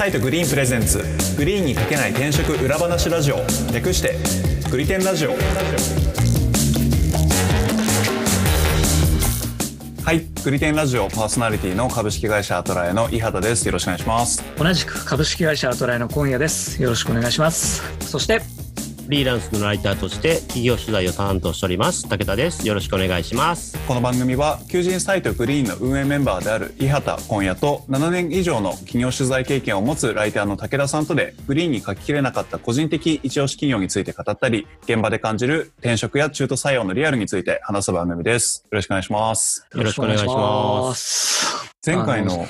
サイトグリーンプレゼンツ。グリーンにかけない転職裏話ラジオ。略してグリテンラジオ。はい。グリテンラジオパーソナリティの株式会社アトラエの伊畑です。よろしくお願いします。同じく株式会社アトライの今夜です。よろしくお願いします。そして、フリーランスのライターとして企業取材を担当しております。武田です。よろしくお願いします。この番組は求人サイトグリーンの運営メンバーである伊畑今夜と7年以上の企業取材経験を持つライターの武田さんとでグリーンに書ききれなかった個人的一押し企業について語ったり現場で感じる転職や中途採用のリアルについて話す番組です。よろしくお願いします。よろしくお願いします前回の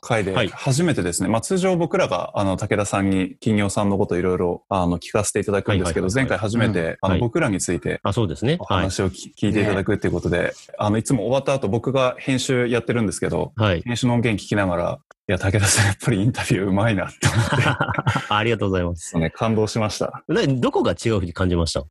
回ではい。初めてですね、まあ通常僕らがあの武田さんに企業さんのこといろいろあの聞かせていただくんですけど、前回初めて、あのはい。僕らについてあそうですね。おはい。話をき、聞いていただくっていうことで、あのいつも終わった後僕が編集やってるんですけど、はい。編集の音源聞きながら、いや、武田さんやっぱりインタビューうまいなって思って、ありがとうございますね、感動しました。などこが違うふうに感じました？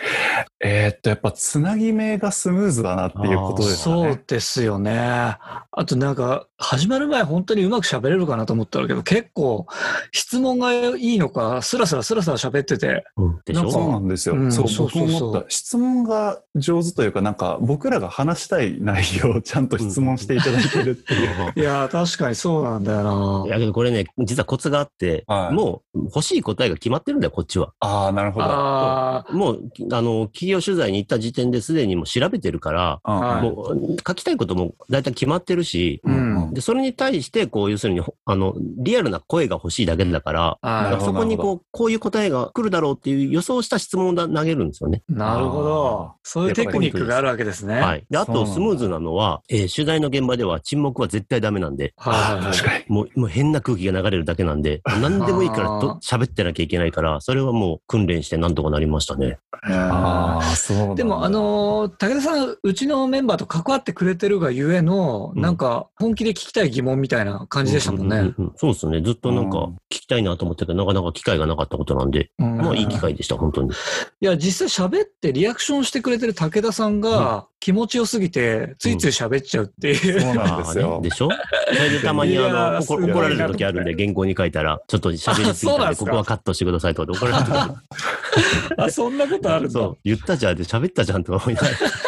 えーっと、やっぱつなぎ目がスムーズだなっていうことですかそうね。ですよね。あとなんか、始まる前本当にうまく喋れるかなと思ったけど、結構、質問がいいのか、スラスラスラスラ喋ってて、うんでしなんかそうょなんですよ。うんそう、そうそうそう僕も思った。質問が上手というか、なんか僕らが話したい内容をちゃんと質問していただいてるっていう。いやー、確かにそうなんだよな。いやけどこれね実はコツがあって、はいもう欲しい答えが決まってるんだよこっちはああ、なるほど。あもうあの企業取材に行った時点ですでにもう調べてるからもう書きたいことも大体決まってるし、ーうん。で、それに対して、こう、要するに、ほあの、リアルな声が欲しいだけだから、あーなるほどそこにこう、こういう答えが来るだろうっていう予想した質問をだ投げるんですよね。なるほど。そういうテクニックがあるわけですね。。はいい。で、あと、スムーズなのは、えー取材の現場では沈黙は絶対ダメなんで、はい。確かに。もう、もう変な空気が流れるだけなんで、何でもいいからと喋ってなきゃいけないから、それはもう訓練してなんとかなりましたね。ああ、そうでも、あ、のー武田さん、うちのメンバーと関わってくれてるがゆえの、うん。なんか、本気で聞きたい疑問みたいな感じでしたもんね。うううんそうですね。ずっとなんかうん。聞きたいなと思ってたけど、なかなか機会がなかったことなんで、うん。まあいい機会でした、本当に。いや、実際喋ってリアクションしてくれてる武田さんが気持ちよすぎて、ついつい喋っちゃうっていう。そうなんですよ。でしょ？それでたまにあのー怒られる時あるんで、原稿に書いたら、ちょっと喋りすぎたここはカットしてくださいとかで怒られる時 あそんなことあるんだ。そう、言ったじゃんって喋ったじゃんとか思いながら。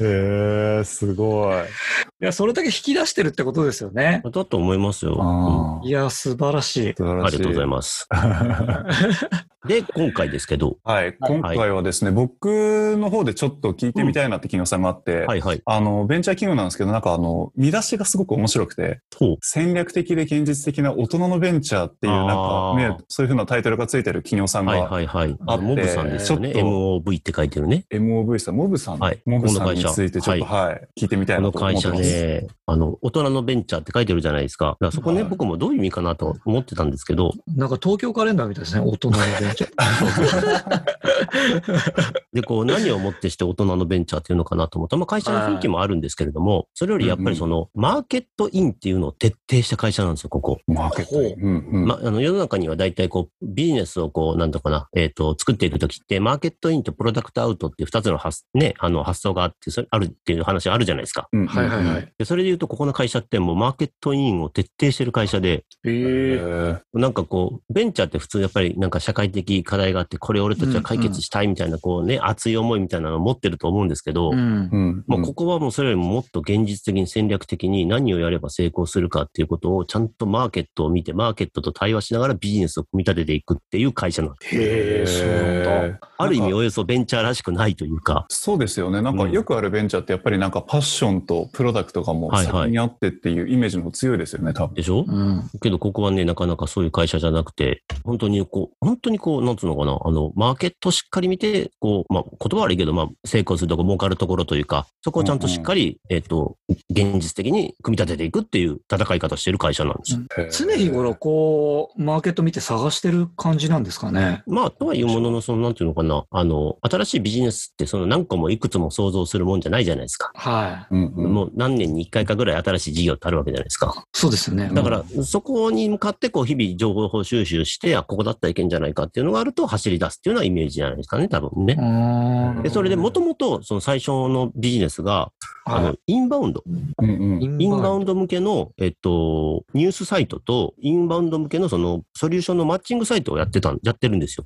へえ、すごい。いや、それだけ引き出してるってことですよね。だと思いますよ。あいや、素晴らしい。素晴らしい。うんありがとうございます。で、今回ですけど、はい、今回はですね、僕の方でちょっと聞いてみたいなって企業さんがあって、はいはい。あの、ベンチャー企業なんですけど、なんかあの、見出しがすごく面白くて。戦略的で現実的な大人のベンチャーっていう、なんかね、そういうふうなタイトルがついてる企業さんはいが、はいはい。あってモブさんですよね。ちょっと MOV って書いてるね。MOV さん、モブさん、はいモブさんにこの会社ついてちょっと、はい、聞いてみたいこのなと思っ会社てます。ね、あの、大人のベンチャーって書いてるじゃないですか。だからそこね、はい僕もどういう意味かなと思ってたんですけど、なんか東京カレンダーみたいですね。大人のベンチャー。で、こう、何をもってして大人のベンチャーっていうのかなと思ったまあ、会社の雰囲気もあるんですけれども、それよりやっぱりその、マーケットインっていうのを徹底した会社なんですよ、ここ。マーケットイン。うんうんま、あの、世の中には大体こう、ビジネスをこう、なんとかな、えっ、と、作っていくときって、マーケットインとプロダクトアウトっていう二つの発、ね、あの、発想があって、それ、あるっていう話あるじゃないですか。うんはいはいはい。で、それで言うと、ここの会社ってもうマーケットインを徹底してる会社で、えーなんかこう、ベンチャーって普通やっぱりなんか社会的課題があって、これ俺たちは解決したいみたいな、こうね、熱い思いみたいなのを持ってると思うんですけど、もうここはもうそれよりももっと現実的に戦略的に何をやれば成功するかっていうことをちゃんとマーケットを見て、マーケットと対話しながらビジネスを組み立てていくっていう会社なんです。へ。ある意味およそベンチャーらしくないというか、そうですよね。なんかうんよくあるベンチャーってやっぱりなんかパッションとプロダクトがもう先にあってっていうイメージの方が強いですよね、多分。でしょ？うん。けどここはね、なかなかそういう会社じゃなくて、本当にこう、本当にこう、なんつうのかな、あの、マーケットをしっかり見て、こう、まあ、言葉悪いけど、まあ、成功するとこ、儲かるところというか、そこをちゃんとしっかり、えっ、と、現実的に組み立てていくっていう戦い方してる会社なんですよ。常日頃、こう、マーケット見て探してる感じなんですかね。まあ、とはいうものの、その、なんていうのかな、あの、新しいビジネスって、その何個もいくつも想像するもんじゃないじゃないですか。はうんうんもう何年に一回かぐらい新しい事業ってあるわけじゃないですか。い。そうですよね。だから、そこに向かって、こう、日々情報収集して、あ、ここだったらいけんじゃないかっていうのがあると、走り出すっていうのはイメージじゃないですかね、多分ね。うんで、それでもともと、その最初のビジネスが、あの、インバウンド。うんうん。インバウンンド向けの、えっと、ニュースサイトと、インバウンド向けのその、ソリューションのマッチングサイトをやってたん、やってるんですよ。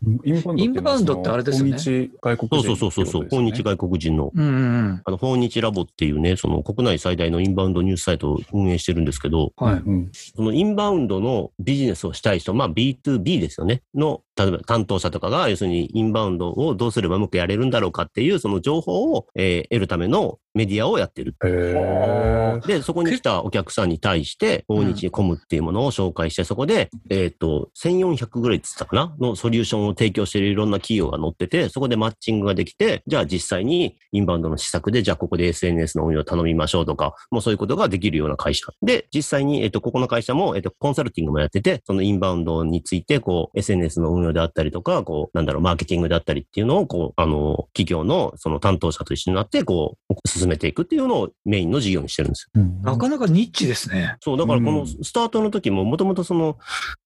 インバウンドってあれですよね訪日外国人そうそうそうそうそう、訪日外外国人の。うんうんあの、訪日ラボっていうね、その国内最大のインバウンドニュースサイトを運営してるんですけど、うん。はい。うんそのインバウンドのビジネスをしたい人、まあ B2B ですよね。の、例えば担当者とかが、要するにインバウンドをどうすればうまくやれるんだろうかっていう、その情報を、えー得るためのメディアをやってる。へーで、そこに来たお客さんに対して、訪日コムっていうものを紹介して、そこで、えっ、と、1400ぐらいって言ったかな？のソリューションを提供しているいろんな企業が載ってて、そこでマッチングができて、じゃあ実際にインバウンドの施策で、じゃあここで SNS の運用を頼みましょうとか、もうそういうことができるような会社。で、実際に、えっ、と、ここの会社も、えっ、と、コンサルティングもやってて、そのインバウンドについて、こう、SNS の運用であったりとか、こう、なんだろう、マーケティングであったりっていうのを、こう、あの、企業のその担当者と一緒になって、こう、進めていくっていうのをメインの事業にしてるんですなかなかニッチですね。そう、だからこのうん。スタートの時も、もともとその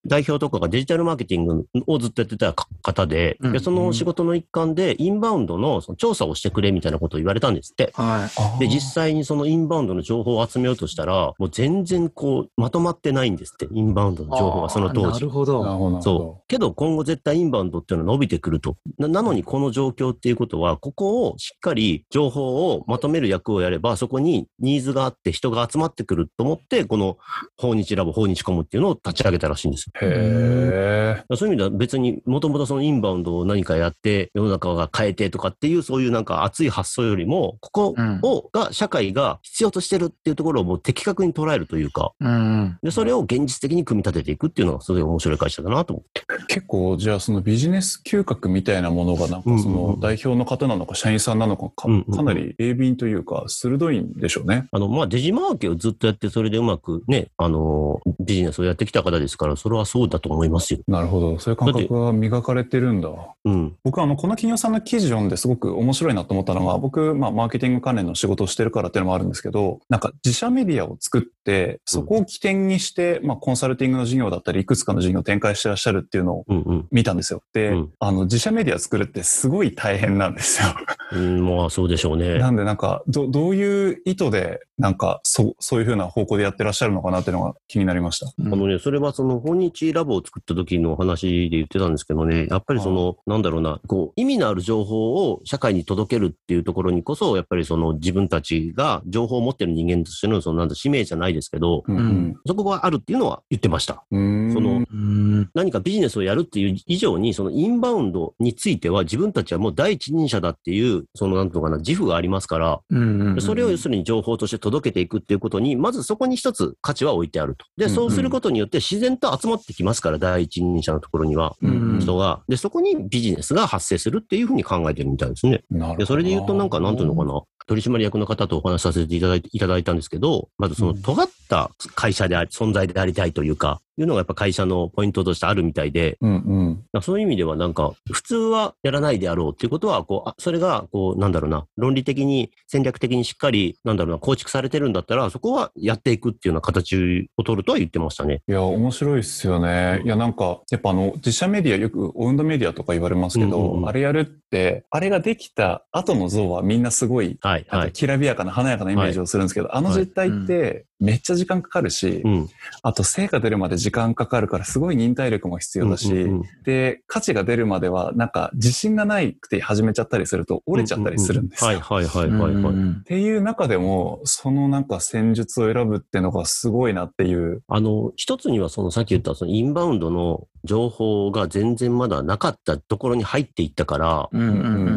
代表とかがデジタルマーケティングをずっとやってた方で、うんでその仕事の一環でインバウンドのその調査をしてくれみたいなことを言われたんですって。はあーで、実際にそのインバウンドの情報を集めようとしたら、もう全然こう、まとまってないんですって、インバウンドの情報がそのい。当時なる。ほど。そう。けど今後絶対インバウンドっていうのは伸びてくると。ななのにこの状況っていうことは、ここをしっかり情報をまとめる役をやれば、そこにニーズがあって人が集まってくると思って、この訪日ラボ、訪日コムっていうのを立ち上げたらしいんですよ。へえ。そういう意味では別にもともとそのインバウンドを何かやって世の中が変えてとかっていうそういうなんか熱い発想よりも、ここを、が、社会が必要としてるっていうところをもう的確に捉えるというか、うんうん。で、それを現実的に組み立てていくっていうのがすごい面白い会社だなと思って。結構、じゃあそのビジネス嗅覚みたいなものがなんかその代表の方なのか社員さんなのかかかなり鋭敏というか鋭いんでしょうね。あの、まあ、デジマーケをずっとやって、それでうまくね、あの、ビジネスをやってきた方ですから、それはそうだと思いますよ。なるほど。そういう感覚が磨かれてるんだ。うん。僕あの、この企業さんの記事読んですごく面白いなと思ったのが、僕、まあ、マーケティング関連の仕事をしてるからっていうのもあるんですけど、なんか自社メディアを作って、そこを起点にして、まあ、コンサルティングの事業だったり、いくつかの事業を展開してらっしゃるっていうのをうんうん。見たんですよ。で、うんあの、自社メディア作るってすごい大変なんですよ。うん、まあ、そうでしょうね。なんでなんか、ど、どういう意図で、なんか、そう、そういうふうな方向でやってらっしゃるのかなっていうのが気になりました。あのね、それはその、訪日ラボを作った時の話で言ってたんですけどね、やっぱりその、なんだろうな、こう、意味のある情報を社会に届けるっていうところにこそ、やっぱりその自分たちが情報を持ってる人間としての、その、なんだ、使命じゃないですけど、うんそこがあるっていうのは言ってました。うん。そのうん。何かビジネスをやるっていう以上に、そのインバウンドについては自分たちはもう第一人者だっていう、そのなんていうのかな、自負がありますから、うんうん。それを要するに情報として届けていくっていうことに、まずそこに一つ価値は置いてあると。で、うんそうすることによって自然と集まってきますから、第一人者のところには、うん人が。で、そこにビジネスが発生するっていうふうに考えてるみたいですね。で、それで言うとなんか、なんていうのかな、取締役の方とお話しさせていただいていただいたんですけど、まずそのうん尖った会社であり、存在でありたいというか、いうのがやっぱ会社のポイントとしてあるみたいで、うんうん。まあそういう意味ではなんか、普通はやらないであろうっていうことは、こう、あそれが、こう、なんだろうな、論理的に、戦略的にしっかり、なんだろうな、構築されてるんだったら、そこはやっていくっていうような形を取るとは言ってましたね。いや、面白いっすよね。いや、なんか、やっぱあの、自社メディア、よくオウンドメディアとか言われますけど、うんうんうんあれやるって、あれができた後の像はみんなすごい、はい、はい。きらびやかな華やかなイメージをするんですけど、あの実態ってめっちゃ時間かかるし、うん。あと成果出るまで時間かかるからすごい忍耐力も必要だし、うんうんうんで、価値が出るまではなんか自信がないくて始めちゃったりすると折れちゃったりするんですよ。はい、はい、はい、はい、はい。っていう中でも、そのなんか戦術を選ぶってのがすごいなっていう。あの、一つにはそのさっき言ったそのインバウンドの情報が全然まだなかったところに入っていったから、うんうんう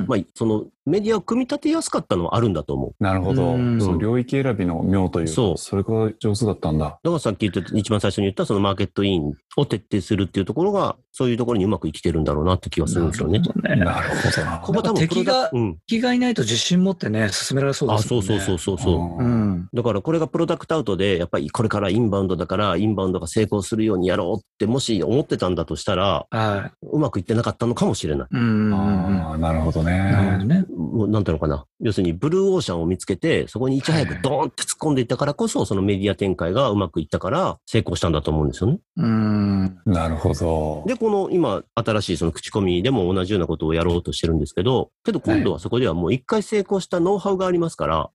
ん。まあ、そのメディアを組み立てやすかったのはあるんだと思う。なるほど。うんその領域選びの妙というか、そうそれが上手だったんだ。だからさっき言った、一番最初に言ったそのマーケットインを徹底するっていうところが、そういうところにうまく生きてるんだろうなって気がするんですよね。なるほどね。なるほどな。ここ多分敵がうん。気がいないと自信持ってね、進められそうであ、すもね。そうんそうそうそうそう。ううんん。だからこれがプロダクトアウトで、やっぱりこれからインバウンドだから、インバウンドが成功するようにやろうって、もし思ってたんだとしたら、はうまくいってなかったのかもしれない。い。うんうんうんうん。ああ、なるほどなるほどね。ね。もうなんていうのかな。要するにブルーオーシャンを見つけて、そこにいち早くドーンって突っ込んでいったからこそ、そのメディア展開がうまくいったから成功したんだと思うんですよね。うん。なるほど。で、この今、新しいその口コミでも同じようなことをやろうとしてるんですけど、けど今度はそこではもう一回成功したノウハウがありますから、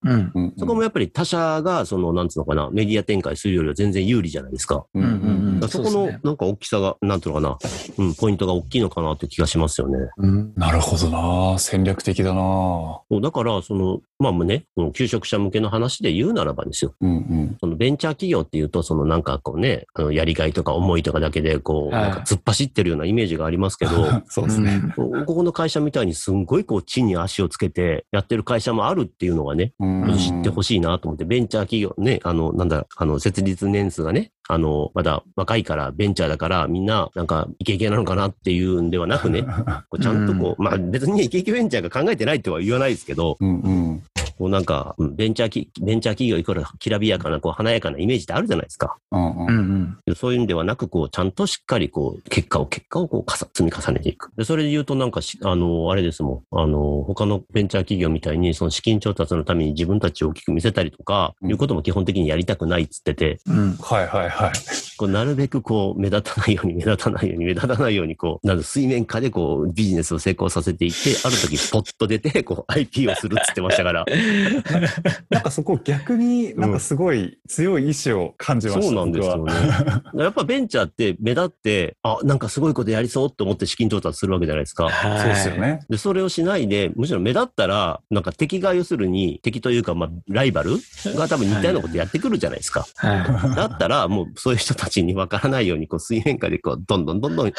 そこもやっぱり他社が、その、なんつうのかな、メディア展開するよりは全然有利じゃないですか。うんうんうんだそこのなんか大きさが、なんていうのかな、うん、ポイントが大きいのかなって気がしますよね。うん。なるほどな戦略的だなそうだから、その、まあね、この求職者向けの話で言うならばですよ。うんうん。そのベンチャー企業っていうと、そのなんかこうね、あの、やりがいとか思いとかだけで、こう、はいなんか突っ走ってるようなイメージがありますけど、そうですね。こここの会社みたいにすんごいこう地に足をつけてやってる会社もあるっていうのがね、うん知ってほしいなと思って、ベンチャー企業ね、あの、なんだ、あの、設立年数がね、あの、まだ若いからベンチャーだからみんななんかイケイケなのかなっていうんではなくね、こうちゃんとこう、まあ別にね、イケイケベンチャーが考えてないとは言わないですけど、うんうん。こうなんか、うんベンチャーき、ベンチャー企業イコールきらびやかな、こう華やかなイメージってあるじゃないですか。うんううんん。そういうんではなく、こう、ちゃんとしっかり、こう、結果を、結果をこう、かさ積み重ねていく。で、それで言うと、なんかし、あの、あれですもん。あの、他のベンチャー企業みたいに、その資金調達のために自分たちを大きく見せたりとか、うんいうことも基本的にやりたくないっつってて、うん。はいはいはい。こう、なるべくこう、目立たないように、目立たないように、目立たないように、こう、なんか水面下でこう、ビジネスを成功させていって、ある時、ポッと出て、こう、IP をするっつってましたから。なんかそこ逆になんかすごい強い意志を感じました。そうなんですよ僕ねは。やっぱベンチャーって目立って、あ、なんかすごいことやりそうって思って資金調達するわけじゃないですか。はいそうですよ。ね。で、それをしないで、むしろ目立ったら、なんか敵が要するに、敵というか、まあ、ライバルが多分似たようなことやってくるじゃないですか。はだったら、もうそういう人たちに分からないように、こう、水面下でこう、どんどんどんどん、こ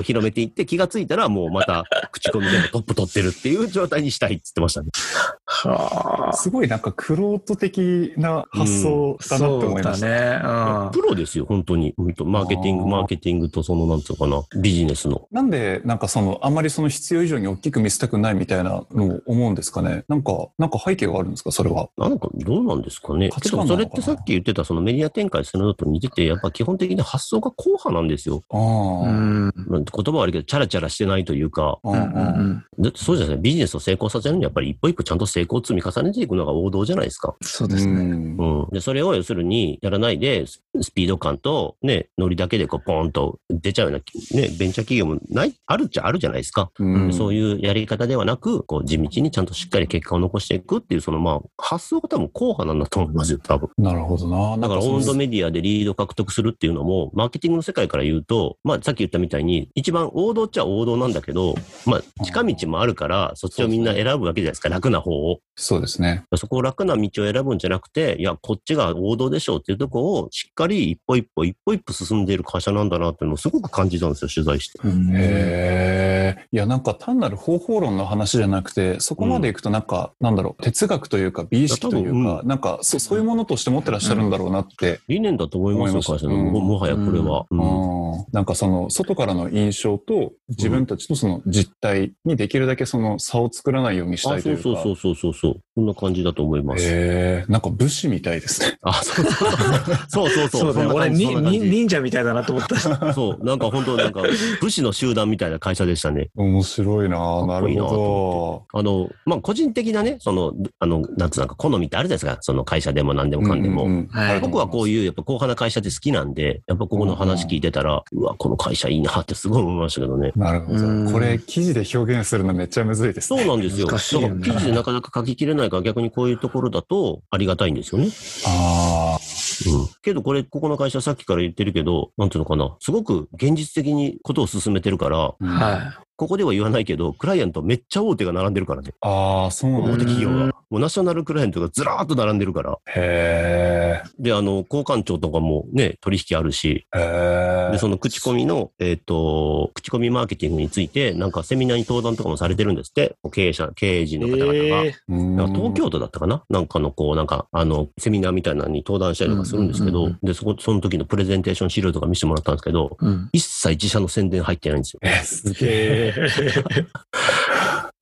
う、広めていって、気がついたら、もうまた、口コミでもトップ取ってるっていう状態にしたいって言ってましたね。い。はあ。すごいなんかクロート的な発想だなって思いました。そうだね。プロですよ、本当に。マーケティング、マーケティングとその、なんつうのかな、ビジネスの。なんで、なんかその、あんまりその必要以上に大きく見せたくないみたいなのを思うんですかね。なんか、なんか背景があるんですか、それは。なんか、どうなんですかね。価けど、値観なのかなそれってさっき言ってた、そのメディア展開するのと似てて、やっぱ基本的に発想が硬派なんですよ。あうあ。ん。まあ言葉は悪いけど、チャラチャラしてないというか、ううんんうん。だってそうじゃないビジネスを成功させるにはやっぱり一歩一歩ちゃんと成功を積み重ねていくのが王道じゃないですか。そうですね。うんうん。で、それを要するにやらないで、ススピード感とね、ノリだけでこうポーンと出ちゃうような、ね、ベンチャー企業もない、あるっちゃあるじゃないですか。うんそういうやり方ではなく、こう地道にちゃんとしっかり結果を残していくっていう、そのまあ、発想が多分硬派なんだと思いますよ、多分。なるほどな。だから、そのオウンドメディアでリード獲得するっていうのも、マーケティングの世界から言うと、まあ、さっき言ったみたいに、一番王道っちゃ王道なんだけど、まあ、近道もあるから、そっちをみんな選ぶわけじゃないですか、楽な方を。そうですね。そこを楽な道を選ぶんじゃなくて、いや、こっちが王道でしょうっていうところを、しっかり一歩一歩、一歩一歩進んでいる会社なんだなっていうのをすごく感じたんですよ、取材して。へえ。いや、なんか単なる方法論の話じゃなくて、そこまでいくとなんか、なんだろう、哲学というか、美意識といういや多か、なんかそ、そういうものとして持ってらっしゃるんだろうなって。理念だと思いますよ、会社の。うんももはやこれは。うんうんなんかその、外からの印象と、自分たちとその実態にできるだけその差を作らないようにしたあ、いというか。そうそうそうそうそうそう。そんな感じだと思います。へえ、なんか武士みたいですね。あ、そうそうそう。そうそうそう。そうだね。俺、にに忍者みたいだなと思った。そう、なんか本当なんか、武士の集団みたいな会社でしたね。面白いななるほあの、まあ、個人的なね、その、あの、なんつうのか、好みってあるじゃないですか。その会社でも何でど。もかんでも。ううんはい僕はこういう。やっぱ後半な会社って好きなんで、やっぱここの話聞いてたら、うわ、この会社いいなってすごい思いましたけどね。なるほうんど。これ、記事で表現するのめっちゃむずいですそね。うなんですよ。だから記事でなかなか書ききれないから逆にこういうところだとありがたいんですよね。ああ。うん。けどこれ、ここの会社さっきから言ってるけど、なんていうのかな。すごく現実的にことを進めてるから、うんはここでは言わないけど、クライアントめっちゃ大手が並んでるからね。ああ、そうなん大だ。手企業がうん。もうナショナルクライアントがずらーっと並んでるから。へで、あの、交換庁とかもね、取引あるし、え。へえ。で、その口コミの、えっ、と、口コミマーケティングについて、なんかセミナーに登壇とかもされてるんですって、経営者、経営陣の方々が。なんか東京都だったかな？なんかのこう、なんか、あの、セミナーみたいなのに登壇したりとかするんですけどうんうんうん、で、そこ、その時のプレゼンテーション資料とか見せてもらったんですけど、うん。一切自社の宣伝入ってないんですよ。え、すげえ。え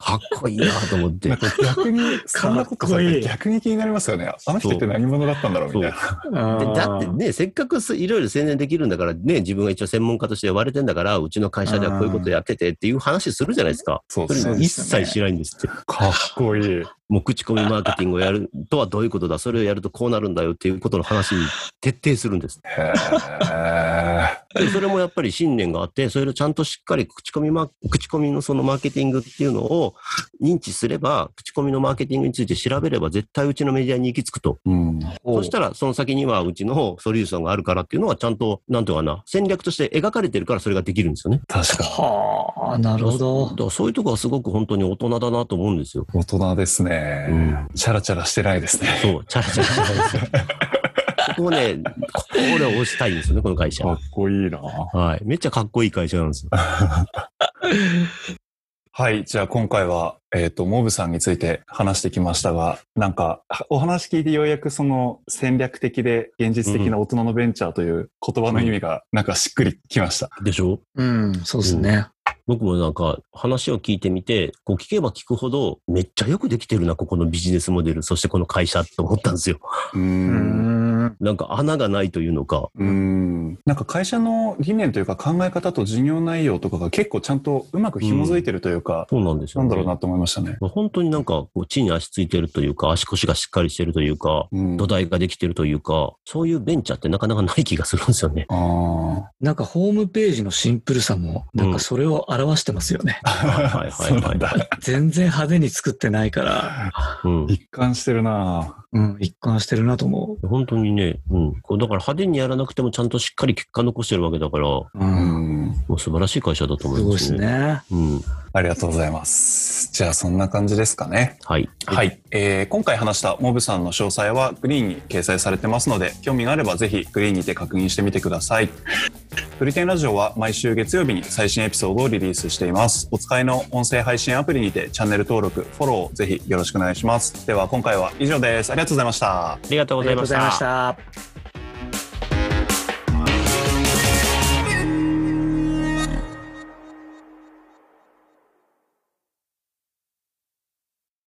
かっこいいなと思って逆に、そんなことさ逆に気になりますよね。あの人って何者だったんだろうみたいな。でだってね、せっかくすいろいろ宣伝できるんだからね、自分が一応専門家として言われてんだから、うちの会社ではこういうことやっててっていう話するじゃないですか。そうですね。一切知らないんですって。かっこいい。もう口コミマーケティングをやるとはどういうことだ、それをやるとこうなるんだよっていうことの話に徹底するんです。へーでそれもやっぱり信念があって、それをちゃんとしっかり口コミマ、口コミのそのマーケティングっていうのを認知すれば、口コミのマーケティングについて調べれば絶対うちのメディアに行き着くと。うん。そしたらその先にはうちのソリューションがあるからっていうのはちゃんと、なんていうかな、戦略として描かれてるからそれができるんですよね。確か。はあ、なるほだど。からそういうとこはすごく本当に大人だなと思うんですよ。大人ですね。うんチャラチャラしてないですね。そう、チャラチャラしてないですよ。ここをね、ここを俺は押したいんですよね、この会社。かっこいいな。はい。めっちゃかっこいい会社なんですよ。はい。じゃあ今回は、えっ、と、モブさんについて話してきましたが、なんか、お話聞いてようやくその戦略的で現実的な大人のベンチャーという言葉の意味がなんかしっくりきました。でしょ？うん、そうですね。僕もなんか話を聞いてみて、こう聞けば聞くほど、めっちゃよくできてるな、ここのビジネスモデル、そしてこの会社と思ったんですよ。うんん。なんか穴がないというのか。うーん。なんか会社の理念というか考え方と事業内容とかが結構ちゃんとうまく紐づいてるというか、そうなんですよ、ね。なんだろうなと思いましたね。本当になんかこう地に足ついてるというか、足腰がしっかりしてるというか、うん。土台ができてるというか、そういうベンチャーってなかなかない気がするんですよね。あなんかホームページのシンプルさも、なんかそれを表してますよね。い。全然派手に作ってないから、うん。一貫してるなうん、一貫してるなと思本当にね、うん。こうだから派手にやらなくてもちゃんとしっかり結果残してるわけだから、もう。う。うんん。う素晴らしい会社だと思すごいですいますね。ね。うん。ありがとうございます。じゃあそんな感じですかね。はい。はい、えー今回話したモブさんの詳細はグリーンに掲載されてますので興味があればぜひグリーンにて確認してみてくださいプリテンラジオは毎週月曜日に最新エピソードをリリースしていますお使いの音声配信アプリにてチャンネル登録フォローをぜひよろしくお願いしますでは今回は以上ですありがとうございましたありがとうございまし。た。